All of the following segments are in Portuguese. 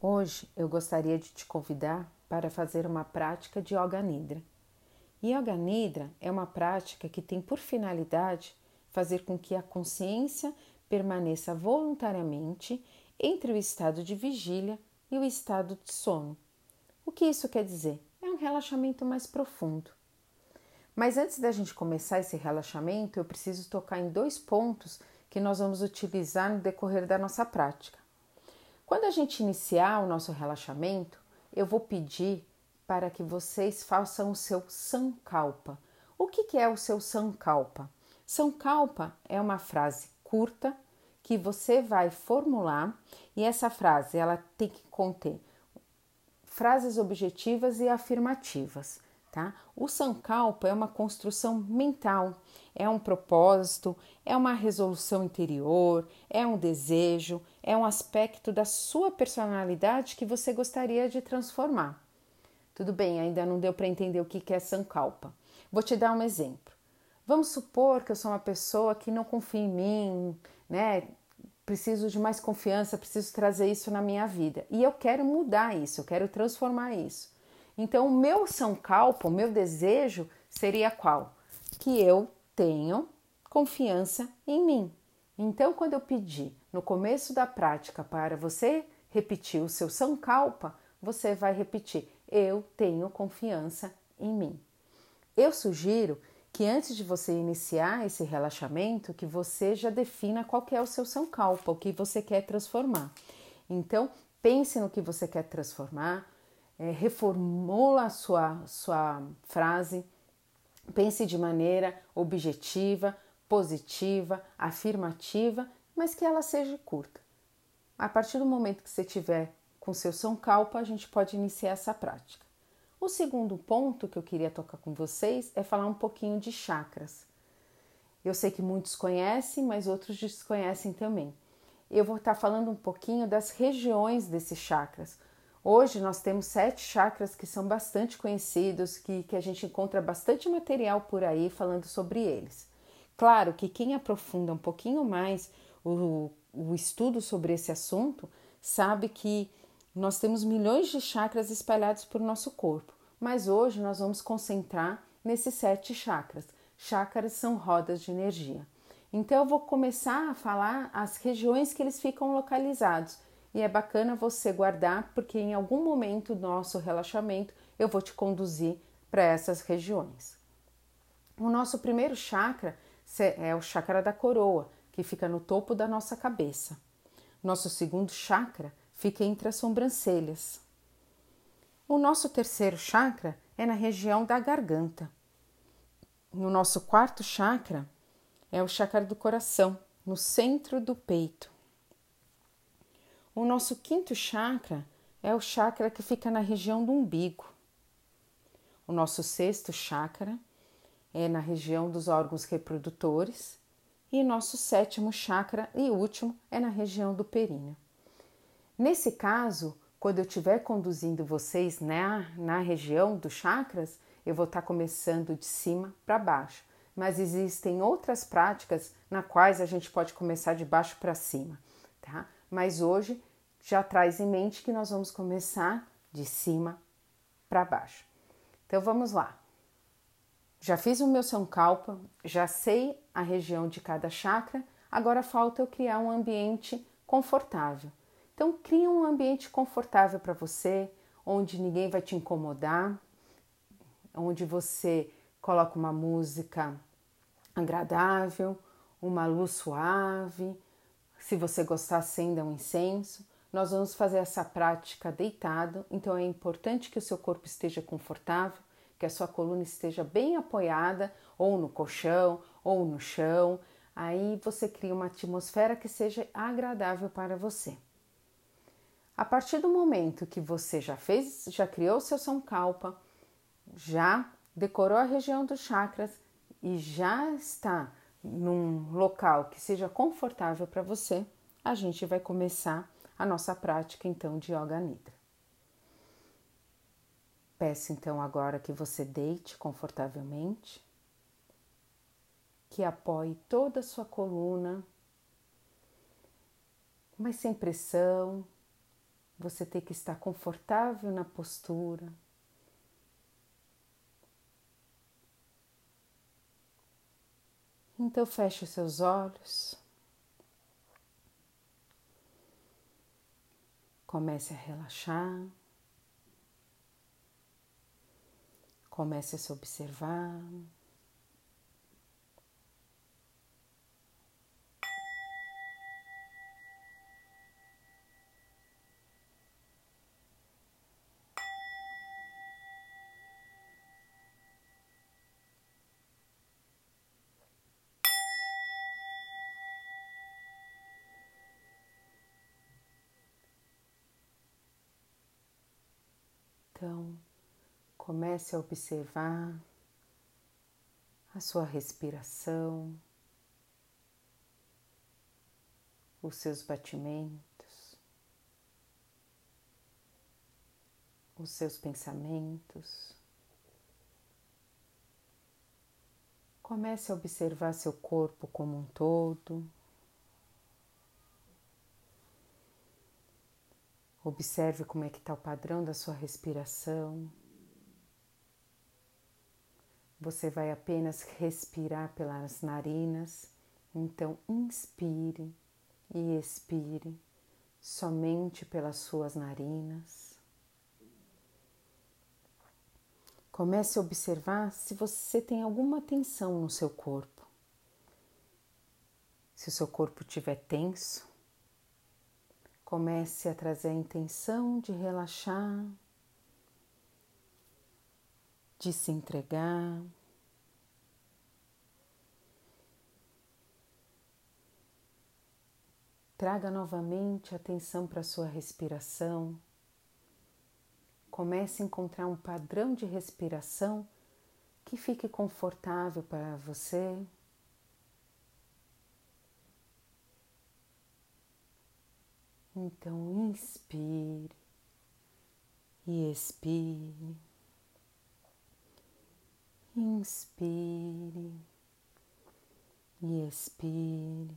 Hoje eu gostaria de te convidar para fazer uma prática de Yoga Nidra. Yoga Nidra é uma prática que tem por finalidade fazer com que a consciência permaneça voluntariamente entre o estado de vigília e o estado de sono. O que isso quer dizer? É um relaxamento mais profundo. Mas antes da gente começar esse relaxamento, eu preciso tocar em dois pontos que nós vamos utilizar no decorrer da nossa prática. Quando a gente iniciar o nosso relaxamento, eu vou pedir para que vocês façam o seu Sankalpa. O que é o seu Sankalpa? Sankalpa é uma frase curta que você vai formular e essa frase ela tem que conter frases objetivas e afirmativas. Tá? O Sankalpa é uma construção mental, é um propósito, é uma resolução interior, é um desejo, é um aspecto da sua personalidade que você gostaria de transformar. Tudo bem, ainda não deu para entender o que é Sankalpa. Vou te dar um exemplo. Vamos supor que eu sou uma pessoa que não confia em mim, né? Preciso de mais confiança, preciso trazer isso na minha vida. E eu quero mudar isso, eu quero transformar isso. Então, o meu Sankalpa, o meu desejo seria qual? Que eu tenho confiança em mim. Então, quando eu pedi no começo da prática para você repetir o seu Sankalpa, você vai repetir: Eu tenho confiança em mim. Eu sugiro que antes de você iniciar esse relaxamento, que você já defina qual é o seu Sankalpa, o que você quer transformar. Então, pense no que você quer transformar, é, reformula a sua, sua frase, pense de maneira objetiva, positiva, afirmativa, mas que ela seja curta. A partir do momento que você tiver com seu São Calpa, a gente pode iniciar essa prática. O segundo ponto que eu queria tocar com vocês é falar um pouquinho de chakras. Eu sei que muitos conhecem, mas outros desconhecem também. Eu vou estar falando um pouquinho das regiões desses chakras, Hoje nós temos sete chakras que são bastante conhecidos, que, que a gente encontra bastante material por aí falando sobre eles. Claro que quem aprofunda um pouquinho mais o, o estudo sobre esse assunto sabe que nós temos milhões de chakras espalhados por nosso corpo, mas hoje nós vamos concentrar nesses sete chakras. Chakras são rodas de energia. Então eu vou começar a falar as regiões que eles ficam localizados e é bacana você guardar, porque em algum momento do nosso relaxamento eu vou te conduzir para essas regiões. O nosso primeiro chakra é o chakra da coroa, que fica no topo da nossa cabeça. Nosso segundo chakra fica entre as sobrancelhas. O nosso terceiro chakra é na região da garganta. O nosso quarto chakra é o chakra do coração, no centro do peito. O nosso quinto chakra é o chakra que fica na região do umbigo. O nosso sexto chakra é na região dos órgãos reprodutores. E nosso sétimo chakra e último é na região do períneo. Nesse caso, quando eu estiver conduzindo vocês na, na região dos chakras, eu vou estar começando de cima para baixo. Mas existem outras práticas na quais a gente pode começar de baixo para cima, tá? Mas hoje já traz em mente que nós vamos começar de cima para baixo. Então vamos lá. Já fiz o meu Sankalpa, já sei a região de cada chakra, agora falta eu criar um ambiente confortável. Então cria um ambiente confortável para você, onde ninguém vai te incomodar, onde você coloca uma música agradável, uma luz suave. Se você gostar, acenda um incenso. Nós vamos fazer essa prática deitado, então é importante que o seu corpo esteja confortável, que a sua coluna esteja bem apoiada, ou no colchão, ou no chão. Aí você cria uma atmosfera que seja agradável para você. A partir do momento que você já fez, já criou seu Sankalpa, já decorou a região dos chakras e já está num local que seja confortável para você, a gente vai começar a nossa prática então de Yoga Nidra. Peço então agora que você deite confortavelmente, que apoie toda a sua coluna, mas sem pressão, você tem que estar confortável na postura. Então feche os seus olhos. Comece a relaxar. Comece a se observar. Então, comece a observar a sua respiração, os seus batimentos, os seus pensamentos. Comece a observar seu corpo como um todo. Observe como é que está o padrão da sua respiração. Você vai apenas respirar pelas narinas, então inspire e expire somente pelas suas narinas. Comece a observar se você tem alguma tensão no seu corpo. Se o seu corpo estiver tenso, Comece a trazer a intenção de relaxar, de se entregar. Traga novamente atenção para a sua respiração. Comece a encontrar um padrão de respiração que fique confortável para você. Então, inspire e expire. Inspire e expire.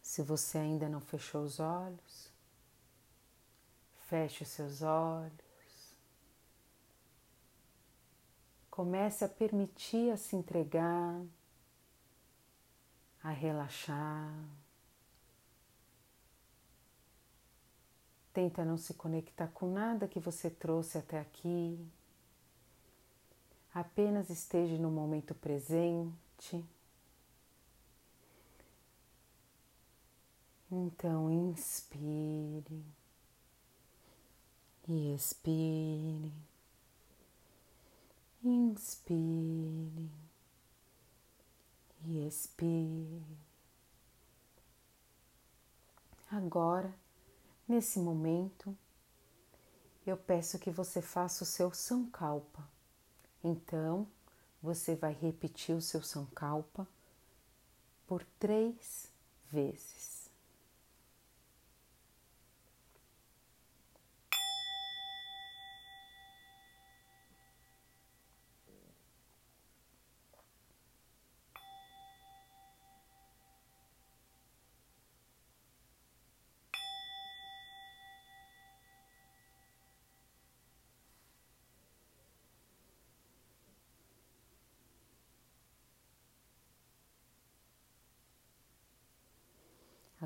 Se você ainda não fechou os olhos, feche os seus olhos. Comece a permitir a se entregar, a relaxar. Tenta não se conectar com nada que você trouxe até aqui. Apenas esteja no momento presente. Então, inspire e expire. Inspire e expire. Agora, Nesse momento, eu peço que você faça o seu Sankalpa. Então, você vai repetir o seu Sankalpa por três vezes.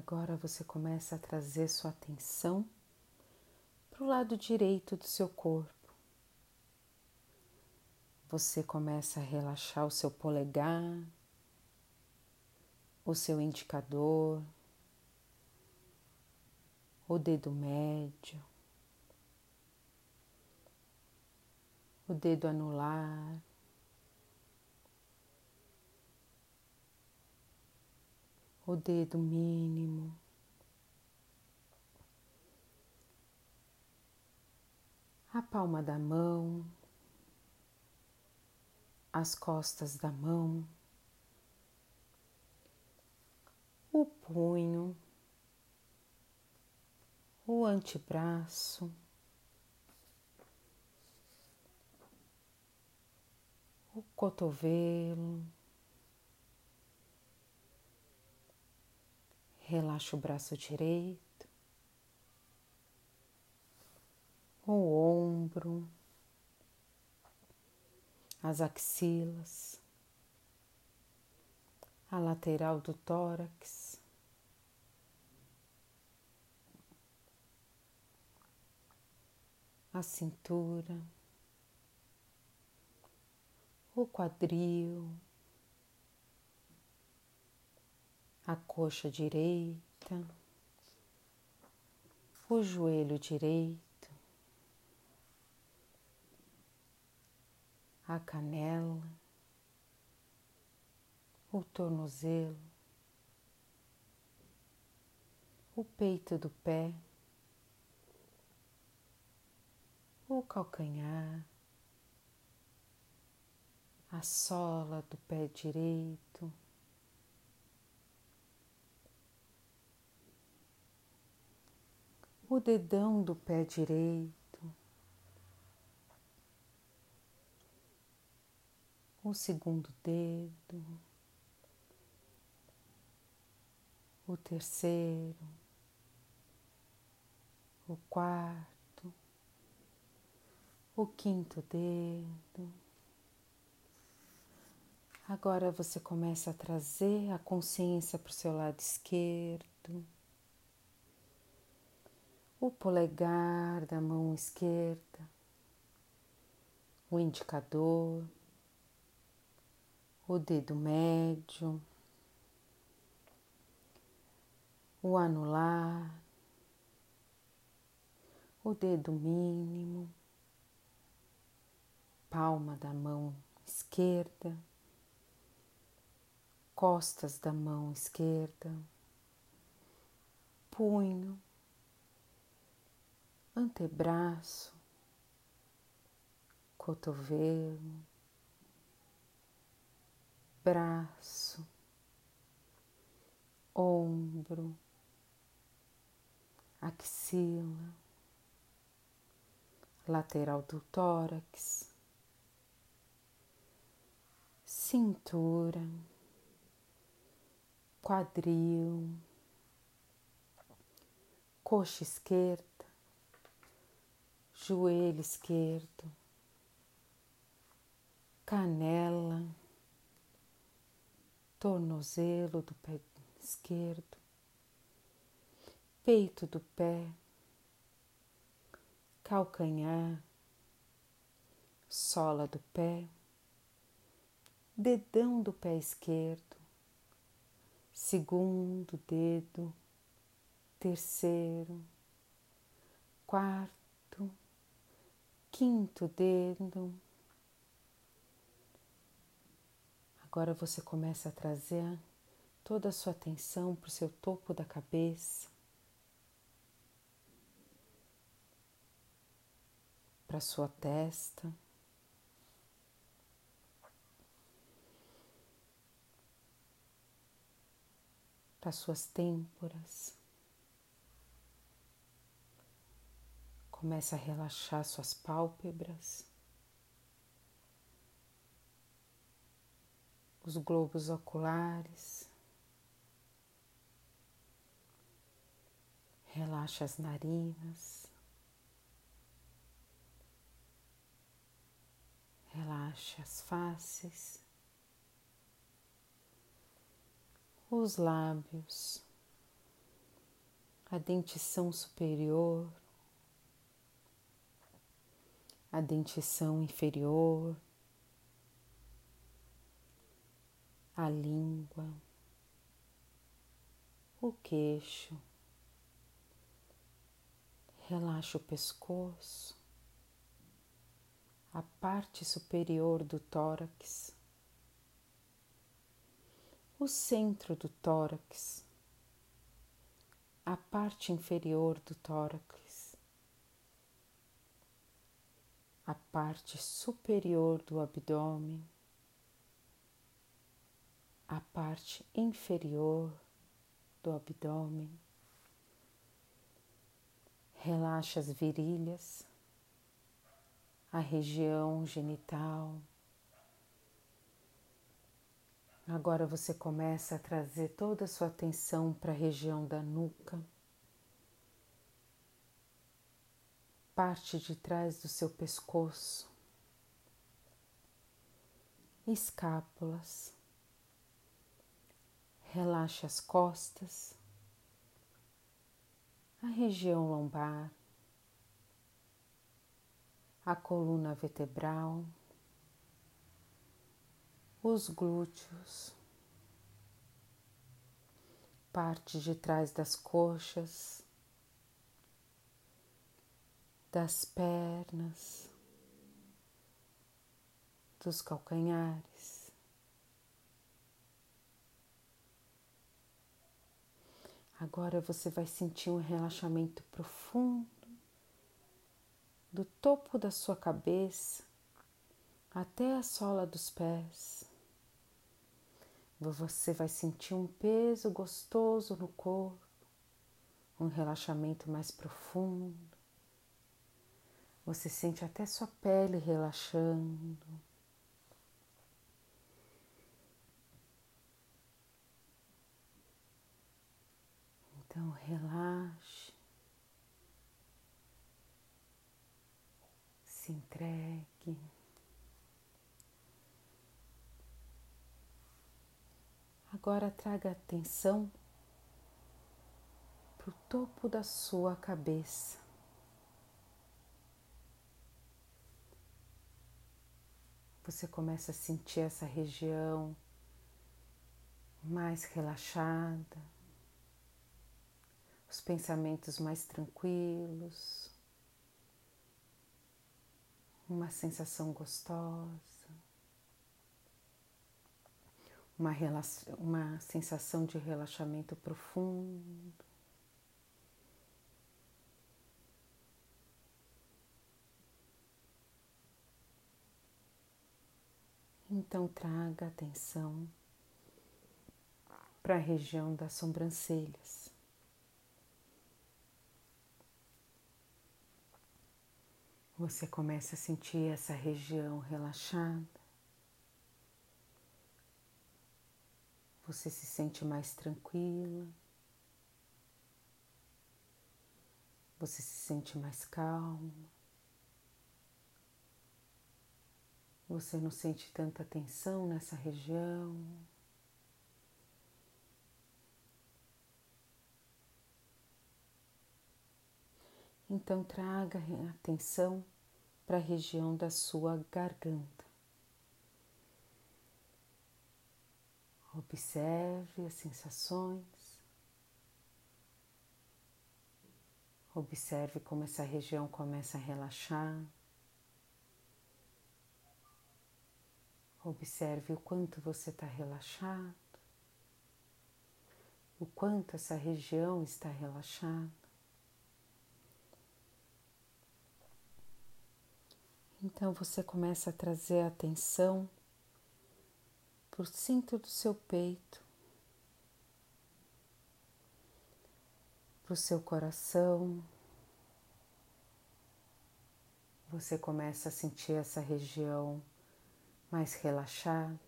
Agora você começa a trazer sua atenção para o lado direito do seu corpo. Você começa a relaxar o seu polegar, o seu indicador, o dedo médio, o dedo anular, o dedo mínimo. A palma da mão, as costas da mão, o punho, o antebraço, o cotovelo, Relaxa o braço direito, o ombro, as axilas, a lateral do tórax. A cintura, o quadril, a coxa direita, o joelho direito, a canela, o tornozelo, o peito do pé, o calcanhar, a sola do pé direito. O dedão do pé direito, o segundo dedo, o terceiro, o quarto, o quinto dedo. Agora você começa a trazer a consciência para o seu lado esquerdo, o polegar da mão esquerda, o indicador, o dedo médio o anular, o dedo mínimo, palma da mão esquerda, costas da mão esquerda, punho, antebraço, cotovelo, braço, ombro axila, lateral do tórax, cintura, quadril, coxa esquerda, joelho esquerdo, canela, tornozelo do pé esquerdo, peito do pé, calcanhar, sola do pé, dedão do pé esquerdo, segundo dedo, terceiro, quarto, quinto dedo. Agora você começa a trazer toda a sua atenção para o seu topo da cabeça. para sua testa. Para suas têmporas. Começa a relaxar suas pálpebras, os globos oculares. Relaxa as narinas. Relaxe as faces, os lábios, a dentição superior, a dentição inferior, a língua, o queixo. Relaxa o pescoço a parte superior do tórax, o centro do tórax, a parte inferior do tórax, a parte superior do abdômen, a parte inferior do abdômen. Relaxa as virilhas a região genital. Agora você começa a trazer toda a sua atenção para a região da nuca. Parte de trás do seu pescoço, escápulas. Relaxe as costas, a região lombar, a coluna vertebral, os glúteos, parte de trás das coxas, das pernas, dos calcanhares. Agora você vai sentir um relaxamento profundo do topo da sua cabeça até a sola dos pés. Você vai sentir um peso gostoso no corpo, um relaxamento mais profundo. Você sente até sua pele relaxando. Então relaxe, se entregue. Agora traga atenção para o topo da sua cabeça. Você começa a sentir essa região mais relaxada os pensamentos mais tranquilos, uma sensação gostosa, uma, uma sensação de relaxamento profundo. Então traga atenção para a região das sobrancelhas. Você começa a sentir essa região relaxada. Você se sente mais tranquila. Você se sente mais calma. Você não sente tanta tensão nessa região. Então traga atenção para a região da sua garganta. Observe as sensações. Observe como essa região começa a relaxar. Observe o quanto você está relaxado, o quanto essa região está relaxada. Então você começa a trazer a atenção para o centro do seu peito, para o seu coração. Você começa a sentir essa região mais relaxada,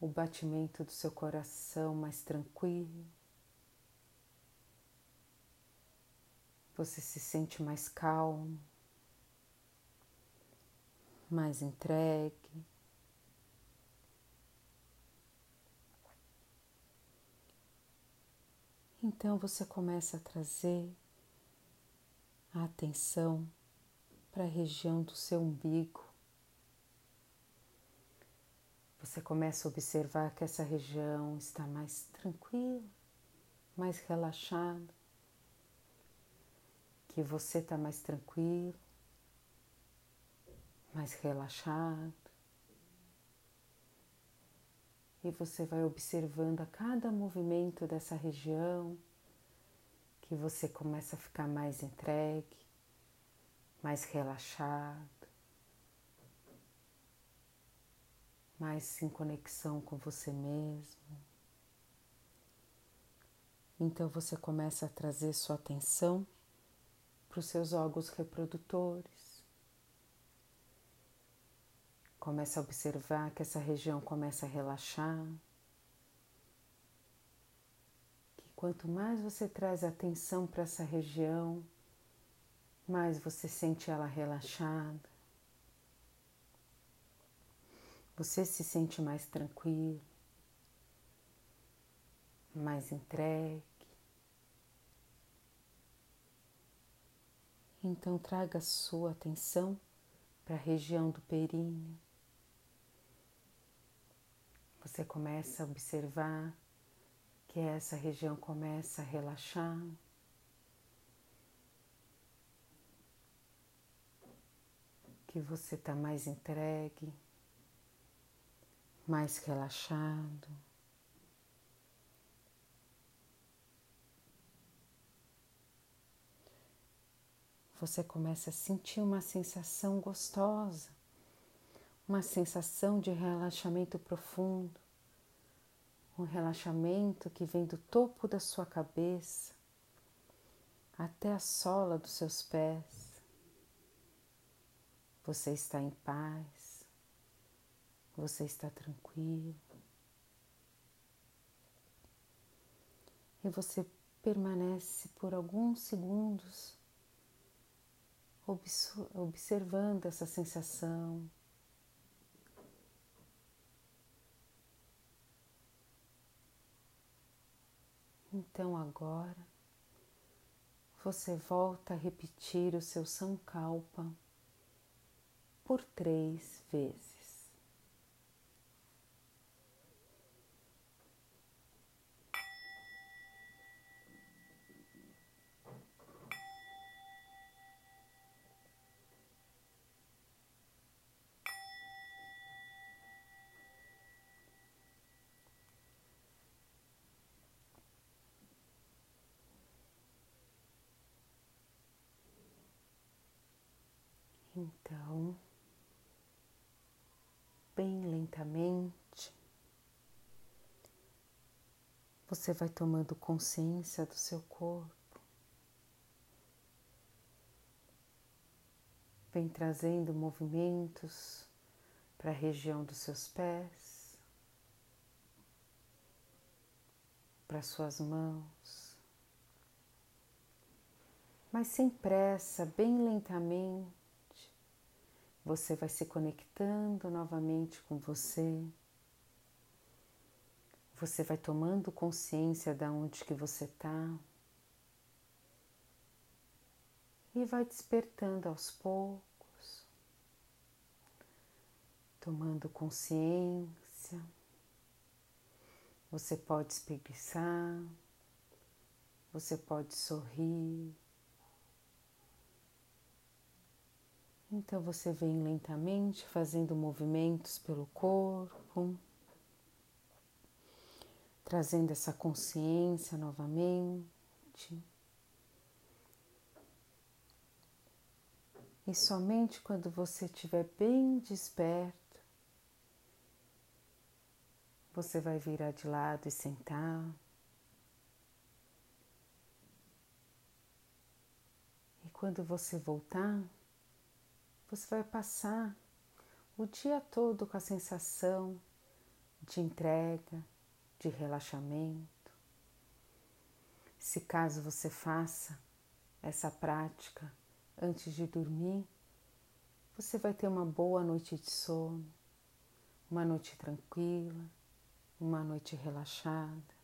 o batimento do seu coração mais tranquilo. Você se sente mais calmo mais entregue. Então você começa a trazer a atenção para a região do seu umbigo. Você começa a observar que essa região está mais tranquila, mais relaxada, que você está mais tranquilo mais relaxado. E você vai observando a cada movimento dessa região que você começa a ficar mais entregue, mais relaxado, mais em conexão com você mesmo. Então você começa a trazer sua atenção para os seus órgãos reprodutores. Começa a observar que essa região começa a relaxar. Que quanto mais você traz atenção para essa região, mais você sente ela relaxada. Você se sente mais tranquilo, mais entregue. Então traga sua atenção para a região do períneo. Você começa a observar que essa região começa a relaxar. Que você está mais entregue, mais relaxado. Você começa a sentir uma sensação gostosa uma sensação de relaxamento profundo, um relaxamento que vem do topo da sua cabeça até a sola dos seus pés. Você está em paz, você está tranquilo. E você permanece por alguns segundos observando essa sensação Então agora você volta a repetir o seu Sankalpa por três vezes. Então, bem lentamente, você vai tomando consciência do seu corpo, vem trazendo movimentos para a região dos seus pés, para suas mãos, mas sem pressa, bem lentamente você vai se conectando novamente com você. Você vai tomando consciência de onde que você está. E vai despertando aos poucos, tomando consciência. Você pode espreguiçar, você pode sorrir. Então você vem lentamente fazendo movimentos pelo corpo, trazendo essa consciência novamente. E somente quando você estiver bem desperto, você vai virar de lado e sentar. E quando você voltar, você vai passar o dia todo com a sensação de entrega, de relaxamento. Se caso você faça essa prática antes de dormir, você vai ter uma boa noite de sono, uma noite tranquila, uma noite relaxada.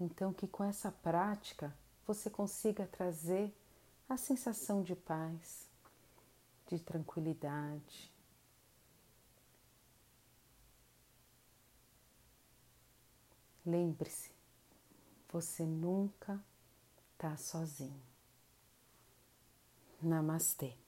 Então, que com essa prática você consiga trazer a sensação de paz, de tranquilidade. Lembre-se, você nunca está sozinho. Namastê.